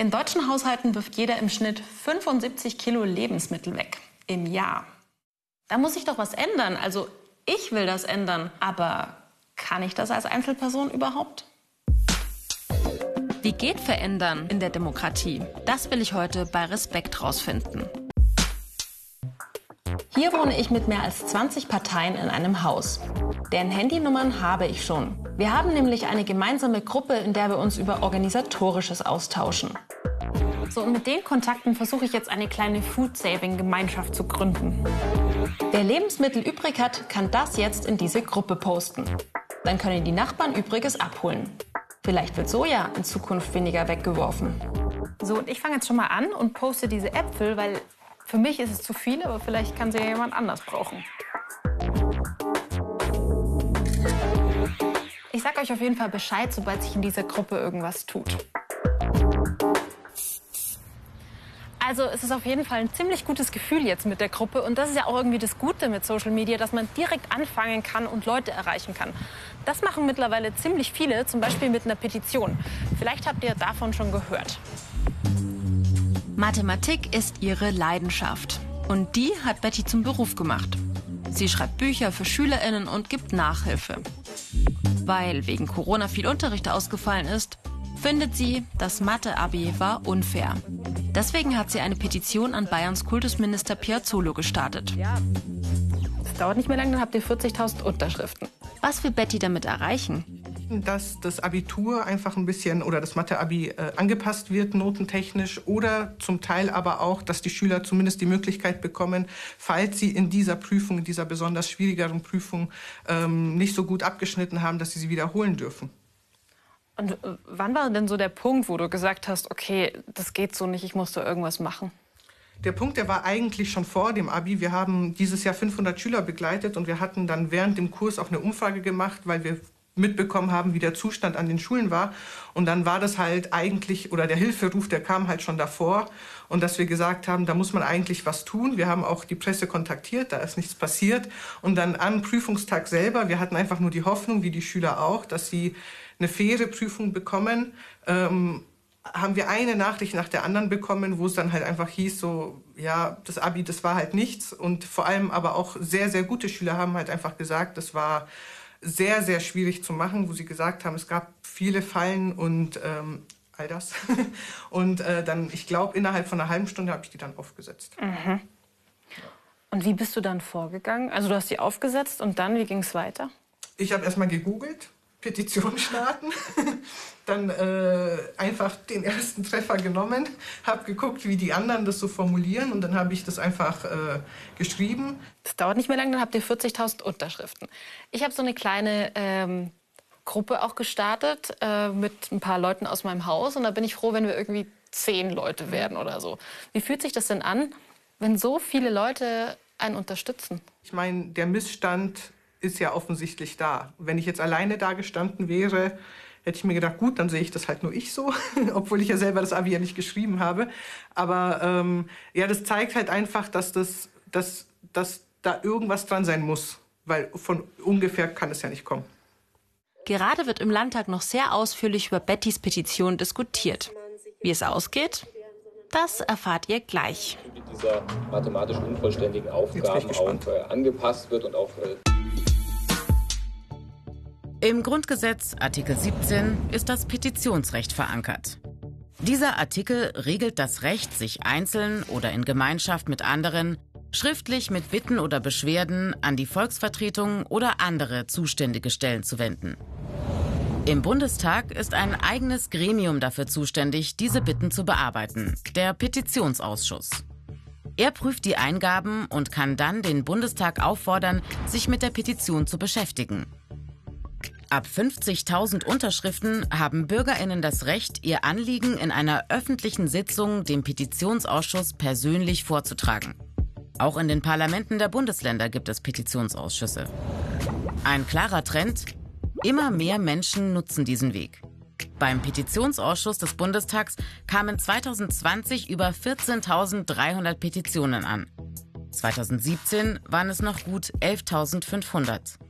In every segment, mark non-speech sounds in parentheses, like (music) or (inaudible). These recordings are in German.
In deutschen Haushalten wirft jeder im Schnitt 75 Kilo Lebensmittel weg im Jahr. Da muss sich doch was ändern. Also ich will das ändern, aber kann ich das als Einzelperson überhaupt? Wie geht Verändern in der Demokratie? Das will ich heute bei Respekt rausfinden. Hier wohne ich mit mehr als 20 Parteien in einem Haus. Deren Handynummern habe ich schon. Wir haben nämlich eine gemeinsame Gruppe, in der wir uns über organisatorisches austauschen. So, und mit den Kontakten versuche ich jetzt eine kleine Food-Saving-Gemeinschaft zu gründen. Wer Lebensmittel übrig hat, kann das jetzt in diese Gruppe posten. Dann können die Nachbarn Übriges abholen. Vielleicht wird Soja in Zukunft weniger weggeworfen. So, und ich fange jetzt schon mal an und poste diese Äpfel, weil für mich ist es zu viel, aber vielleicht kann sie ja jemand anders brauchen. Ich sage euch auf jeden Fall Bescheid, sobald sich in dieser Gruppe irgendwas tut. Also es ist auf jeden Fall ein ziemlich gutes Gefühl jetzt mit der Gruppe. Und das ist ja auch irgendwie das Gute mit Social Media, dass man direkt anfangen kann und Leute erreichen kann. Das machen mittlerweile ziemlich viele, zum Beispiel mit einer Petition. Vielleicht habt ihr davon schon gehört. Mathematik ist ihre Leidenschaft. Und die hat Betty zum Beruf gemacht. Sie schreibt Bücher für SchülerInnen und gibt Nachhilfe. Weil wegen Corona viel Unterricht ausgefallen ist, findet sie, das Mathe-Abi war unfair. Deswegen hat sie eine Petition an Bayerns Kultusminister Piazzolo gestartet. Das dauert nicht mehr lange, dann habt ihr 40.000 Unterschriften. Was will Betty damit erreichen? Dass das Abitur einfach ein bisschen oder das Mathe-Abi äh, angepasst wird, notentechnisch, oder zum Teil aber auch, dass die Schüler zumindest die Möglichkeit bekommen, falls sie in dieser Prüfung, in dieser besonders schwierigeren Prüfung ähm, nicht so gut abgeschnitten haben, dass sie sie wiederholen dürfen. Und äh, wann war denn so der Punkt, wo du gesagt hast, okay, das geht so nicht, ich muss da irgendwas machen? Der Punkt, der war eigentlich schon vor dem Abi. Wir haben dieses Jahr 500 Schüler begleitet und wir hatten dann während dem Kurs auch eine Umfrage gemacht, weil wir mitbekommen haben, wie der Zustand an den Schulen war. Und dann war das halt eigentlich, oder der Hilferuf, der kam halt schon davor. Und dass wir gesagt haben, da muss man eigentlich was tun. Wir haben auch die Presse kontaktiert, da ist nichts passiert. Und dann am Prüfungstag selber, wir hatten einfach nur die Hoffnung, wie die Schüler auch, dass sie eine faire Prüfung bekommen. Ähm, haben wir eine Nachricht nach der anderen bekommen, wo es dann halt einfach hieß, so, ja, das Abi, das war halt nichts. Und vor allem aber auch sehr, sehr gute Schüler haben halt einfach gesagt, das war sehr, sehr schwierig zu machen, wo sie gesagt haben, es gab viele Fallen und ähm, all das. (laughs) und äh, dann, ich glaube, innerhalb von einer halben Stunde habe ich die dann aufgesetzt. Mhm. Und wie bist du dann vorgegangen? Also du hast die aufgesetzt und dann, wie ging es weiter? Ich habe erstmal gegoogelt, Petition starten, (laughs) dann äh, einfach den ersten Treffer genommen, habe geguckt, wie die anderen das so formulieren und dann habe ich das einfach äh, geschrieben. Das dauert nicht mehr lange, dann habt ihr 40.000 Unterschriften. Ich habe so eine kleine ähm, Gruppe auch gestartet äh, mit ein paar Leuten aus meinem Haus und da bin ich froh, wenn wir irgendwie zehn Leute werden oder so. Wie fühlt sich das denn an, wenn so viele Leute einen unterstützen? Ich meine, der Missstand ist ja offensichtlich da. Wenn ich jetzt alleine da gestanden wäre, hätte ich mir gedacht, gut, dann sehe ich das halt nur ich so, (laughs) obwohl ich ja selber das Abi ja nicht geschrieben habe. Aber ähm, ja, das zeigt halt einfach, dass, das, dass, dass da irgendwas dran sein muss, weil von ungefähr kann es ja nicht kommen. Gerade wird im Landtag noch sehr ausführlich über Bettys Petition diskutiert. Wie es ausgeht, das erfahrt ihr gleich. Mit dieser mathematisch unvollständigen Aufgaben auch äh, angepasst wird und auch äh im Grundgesetz Artikel 17 ist das Petitionsrecht verankert. Dieser Artikel regelt das Recht, sich einzeln oder in Gemeinschaft mit anderen schriftlich mit Bitten oder Beschwerden an die Volksvertretung oder andere zuständige Stellen zu wenden. Im Bundestag ist ein eigenes Gremium dafür zuständig, diese Bitten zu bearbeiten, der Petitionsausschuss. Er prüft die Eingaben und kann dann den Bundestag auffordern, sich mit der Petition zu beschäftigen. Ab 50.000 Unterschriften haben Bürgerinnen das Recht, ihr Anliegen in einer öffentlichen Sitzung dem Petitionsausschuss persönlich vorzutragen. Auch in den Parlamenten der Bundesländer gibt es Petitionsausschüsse. Ein klarer Trend, immer mehr Menschen nutzen diesen Weg. Beim Petitionsausschuss des Bundestags kamen 2020 über 14.300 Petitionen an. 2017 waren es noch gut 11.500.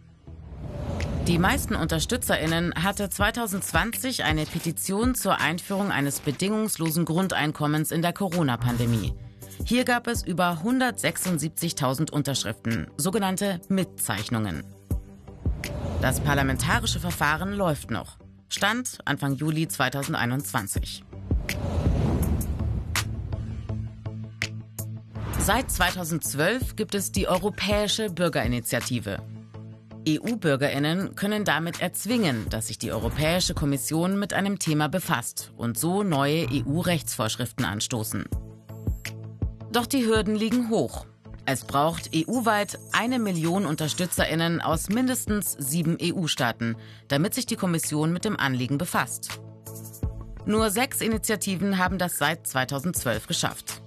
Die meisten UnterstützerInnen hatte 2020 eine Petition zur Einführung eines bedingungslosen Grundeinkommens in der Corona-Pandemie. Hier gab es über 176.000 Unterschriften, sogenannte Mitzeichnungen. Das parlamentarische Verfahren läuft noch. Stand Anfang Juli 2021. Seit 2012 gibt es die Europäische Bürgerinitiative. EU-Bürgerinnen können damit erzwingen, dass sich die Europäische Kommission mit einem Thema befasst und so neue EU-Rechtsvorschriften anstoßen. Doch die Hürden liegen hoch. Es braucht EU-weit eine Million Unterstützerinnen aus mindestens sieben EU-Staaten, damit sich die Kommission mit dem Anliegen befasst. Nur sechs Initiativen haben das seit 2012 geschafft.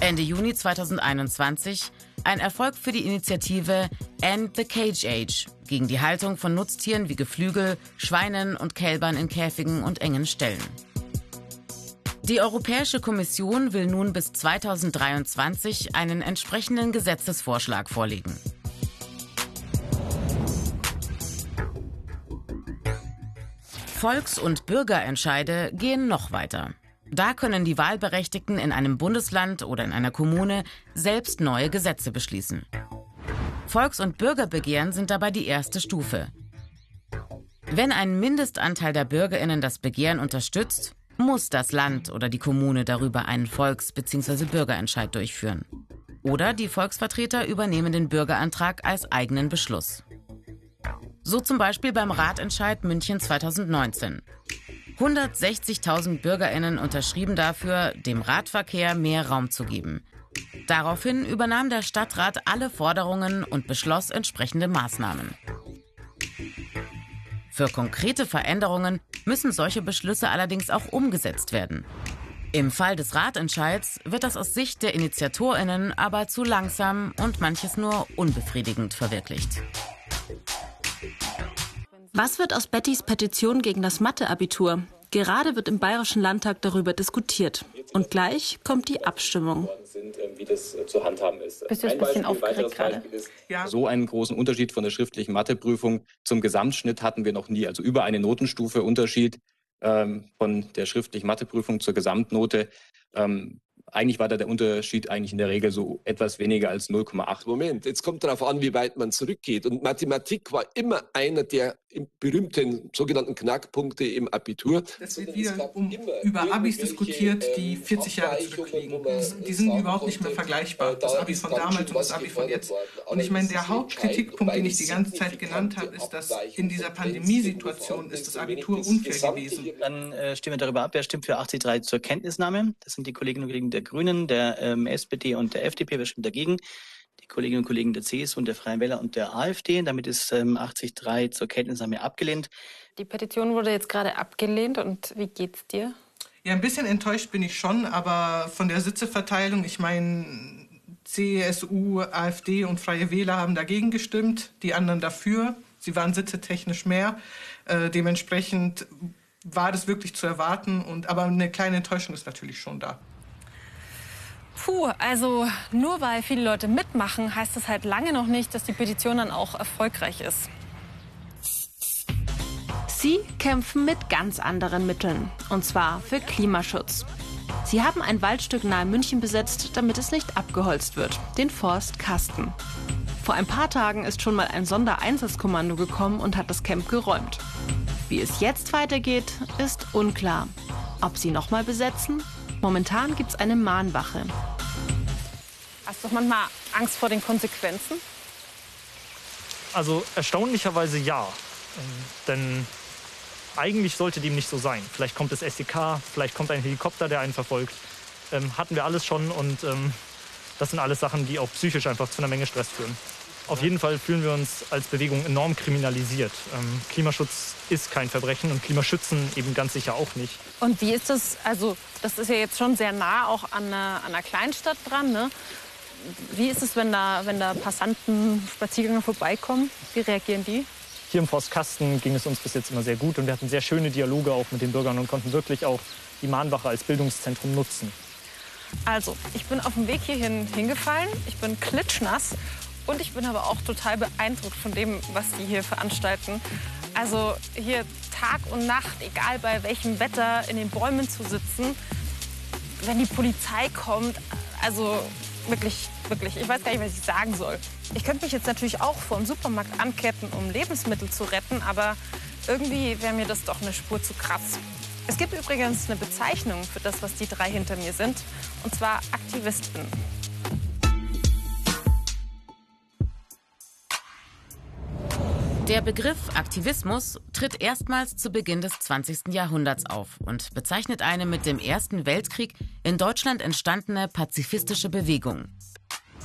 Ende Juni 2021 ein Erfolg für die Initiative End the Cage Age gegen die Haltung von Nutztieren wie Geflügel, Schweinen und Kälbern in Käfigen und engen Ställen. Die Europäische Kommission will nun bis 2023 einen entsprechenden Gesetzesvorschlag vorlegen. Volks- und Bürgerentscheide gehen noch weiter. Da können die Wahlberechtigten in einem Bundesland oder in einer Kommune selbst neue Gesetze beschließen. Volks- und Bürgerbegehren sind dabei die erste Stufe. Wenn ein Mindestanteil der Bürgerinnen das Begehren unterstützt, muss das Land oder die Kommune darüber einen Volks- bzw. Bürgerentscheid durchführen. Oder die Volksvertreter übernehmen den Bürgerantrag als eigenen Beschluss. So zum Beispiel beim Ratentscheid München 2019. 160.000 Bürgerinnen unterschrieben dafür, dem Radverkehr mehr Raum zu geben. Daraufhin übernahm der Stadtrat alle Forderungen und beschloss entsprechende Maßnahmen. Für konkrete Veränderungen müssen solche Beschlüsse allerdings auch umgesetzt werden. Im Fall des Ratentscheids wird das aus Sicht der Initiatorinnen aber zu langsam und manches nur unbefriedigend verwirklicht. Was wird aus Bettys Petition gegen das Mathe-Abitur? Gerade wird im Bayerischen Landtag darüber diskutiert. Und gleich kommt die Abstimmung. Wie das zu handhaben ist. Bist du ein bisschen aufgeregt gerade? Ja. So einen großen Unterschied von der schriftlichen Matheprüfung zum Gesamtschnitt hatten wir noch nie. Also über eine Notenstufe Unterschied ähm, von der schriftlichen Matheprüfung zur Gesamtnote. Ähm, eigentlich war da der Unterschied eigentlich in der Regel so etwas weniger als 0,8. Moment, jetzt kommt darauf an, wie weit man zurückgeht. Und Mathematik war immer einer der berühmten sogenannten Knackpunkte im Abitur. Es wird wieder um, über Abis diskutiert, die 40 ähm, Jahre zurückliegen. Die sind überhaupt nicht mehr vergleichbar. Das Abi von damals und das Abi von jetzt. Und ich meine, der Hauptkritikpunkt, den ich die ganze Zeit genannt habe, ist, dass in dieser Pandemiesituation ist das Abitur unfair gewesen. Dann äh, stimmen wir darüber ab, wer stimmt für 83 zur Kenntnisnahme. Das sind die Kolleginnen und Kollegen der Grünen, der ähm, SPD und der FDP. Wer stimmt dagegen? Kolleginnen und Kollegen der CSU und der Freien Wähler und der AfD. Damit ist ähm, 80.3 zur Kenntnisnahme abgelehnt. Die Petition wurde jetzt gerade abgelehnt und wie geht's dir? Ja, ein bisschen enttäuscht bin ich schon, aber von der Sitzeverteilung, ich meine, CSU, AfD und Freie Wähler haben dagegen gestimmt, die anderen dafür. Sie waren sitzetechnisch mehr. Äh, dementsprechend war das wirklich zu erwarten. Und, aber eine kleine Enttäuschung ist natürlich schon da. Puh, also nur weil viele Leute mitmachen, heißt das halt lange noch nicht, dass die Petition dann auch erfolgreich ist. Sie kämpfen mit ganz anderen Mitteln, und zwar für Klimaschutz. Sie haben ein Waldstück nahe München besetzt, damit es nicht abgeholzt wird, den Forst Kasten. Vor ein paar Tagen ist schon mal ein Sondereinsatzkommando gekommen und hat das Camp geräumt. Wie es jetzt weitergeht, ist unklar. Ob sie nochmal besetzen Momentan gibt es eine Mahnwache. Hast du manchmal Angst vor den Konsequenzen? Also erstaunlicherweise ja. Ähm, denn eigentlich sollte dem nicht so sein. Vielleicht kommt das SEK, vielleicht kommt ein Helikopter, der einen verfolgt. Ähm, hatten wir alles schon und ähm, das sind alles Sachen, die auch psychisch einfach zu einer Menge Stress führen. Auf jeden Fall fühlen wir uns als Bewegung enorm kriminalisiert. Ähm, Klimaschutz ist kein Verbrechen und Klimaschützen eben ganz sicher auch nicht. Und wie ist das? Also, das ist ja jetzt schon sehr nah auch an einer, an einer Kleinstadt dran. Ne? Wie ist es, wenn da, wenn da Passanten, Spaziergänger vorbeikommen? Wie reagieren die? Hier im Forstkasten ging es uns bis jetzt immer sehr gut und wir hatten sehr schöne Dialoge auch mit den Bürgern und konnten wirklich auch die Mahnwache als Bildungszentrum nutzen. Also, ich bin auf dem Weg hierhin hingefallen. Ich bin klitschnass Und ich bin aber auch total beeindruckt von dem, was die hier veranstalten. Also hier Tag und Nacht, egal bei welchem Wetter, in den Bäumen zu sitzen. Wenn die Polizei kommt, also wirklich, wirklich, ich weiß gar nicht, was ich sagen soll. Ich könnte mich jetzt natürlich auch vor dem Supermarkt anketten, um Lebensmittel zu retten, aber irgendwie wäre mir das doch eine Spur zu krass. Es gibt übrigens eine Bezeichnung für das, was die drei hinter mir sind, und zwar Aktivisten. Der Begriff Aktivismus tritt erstmals zu Beginn des 20. Jahrhunderts auf und bezeichnet eine mit dem Ersten Weltkrieg in Deutschland entstandene pazifistische Bewegung.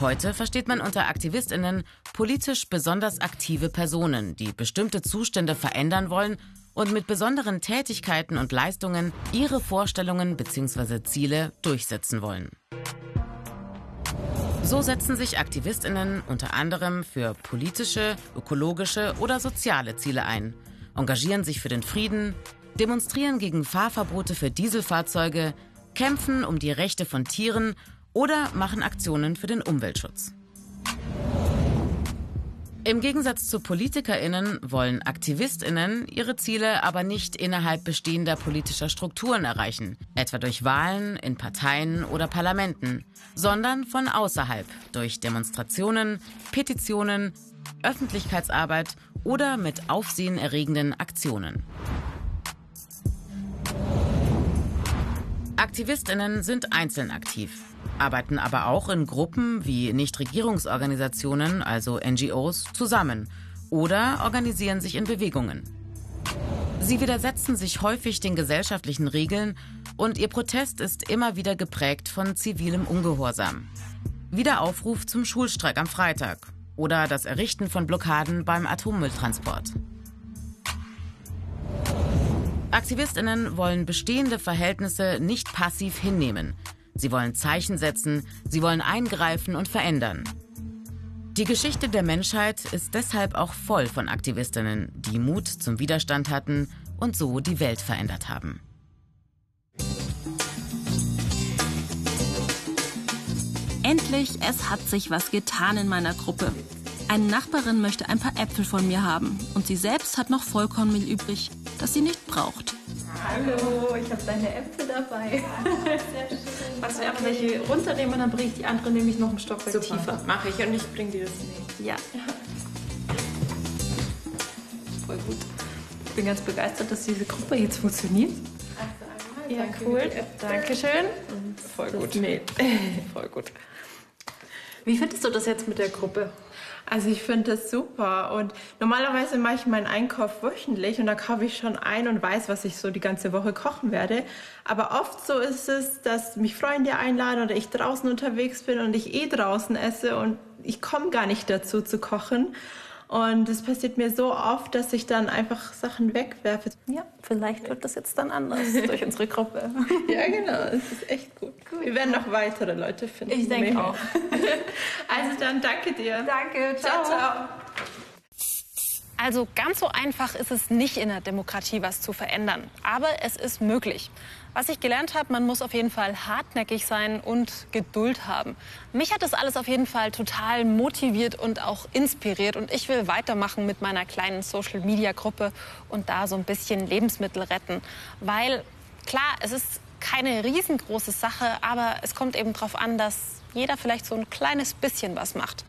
Heute versteht man unter Aktivistinnen politisch besonders aktive Personen, die bestimmte Zustände verändern wollen und mit besonderen Tätigkeiten und Leistungen ihre Vorstellungen bzw. Ziele durchsetzen wollen. So setzen sich Aktivistinnen unter anderem für politische, ökologische oder soziale Ziele ein, engagieren sich für den Frieden, demonstrieren gegen Fahrverbote für Dieselfahrzeuge, kämpfen um die Rechte von Tieren oder machen Aktionen für den Umweltschutz. Im Gegensatz zu PolitikerInnen wollen AktivistInnen ihre Ziele aber nicht innerhalb bestehender politischer Strukturen erreichen, etwa durch Wahlen in Parteien oder Parlamenten, sondern von außerhalb durch Demonstrationen, Petitionen, Öffentlichkeitsarbeit oder mit aufsehenerregenden Aktionen. AktivistInnen sind einzeln aktiv arbeiten aber auch in Gruppen wie Nichtregierungsorganisationen, also NGOs, zusammen oder organisieren sich in Bewegungen. Sie widersetzen sich häufig den gesellschaftlichen Regeln und ihr Protest ist immer wieder geprägt von zivilem Ungehorsam. Wie der Aufruf zum Schulstreik am Freitag oder das Errichten von Blockaden beim Atommülltransport. Aktivistinnen wollen bestehende Verhältnisse nicht passiv hinnehmen. Sie wollen Zeichen setzen, sie wollen eingreifen und verändern. Die Geschichte der Menschheit ist deshalb auch voll von Aktivistinnen, die Mut zum Widerstand hatten und so die Welt verändert haben. Endlich, es hat sich was getan in meiner Gruppe. Eine Nachbarin möchte ein paar Äpfel von mir haben und sie selbst hat noch Vollkornmehl übrig, das sie nicht braucht. Hallo, ich habe deine Äpfel dabei. Sehr schön. Magst du einfach welche runternehmen und dann bringe ich die andere nämlich noch ein Stockwerk Super. tiefer. Mache ich und ich bringe dir das mit. Ja. Voll gut. Ich bin ganz begeistert, dass diese Gruppe jetzt funktioniert. Ja, cool. Dankeschön. (laughs) Voll gut. Nee. Voll gut. Wie findest du das jetzt mit der Gruppe? Also ich finde das super und normalerweise mache ich meinen Einkauf wöchentlich und da kaufe ich schon ein und weiß, was ich so die ganze Woche kochen werde. Aber oft so ist es, dass mich Freunde einladen oder ich draußen unterwegs bin und ich eh draußen esse und ich komme gar nicht dazu zu kochen. Und es passiert mir so oft, dass ich dann einfach Sachen wegwerfe. Ja, vielleicht wird das jetzt dann anders durch (laughs) unsere Gruppe. ja, genau. Es ist echt gut. Gut. Wir werden noch weitere Leute finden. Ich denke auch. (laughs) also dann danke dir. Danke. Ciao, ciao. ciao. Also ganz so einfach ist es nicht in der Demokratie was zu verändern. Aber es ist möglich. Was ich gelernt habe, man muss auf jeden Fall hartnäckig sein und Geduld haben. Mich hat das alles auf jeden Fall total motiviert und auch inspiriert. Und ich will weitermachen mit meiner kleinen Social-Media-Gruppe und da so ein bisschen Lebensmittel retten. Weil klar, es ist keine riesengroße Sache, aber es kommt eben darauf an, dass jeder vielleicht so ein kleines bisschen was macht.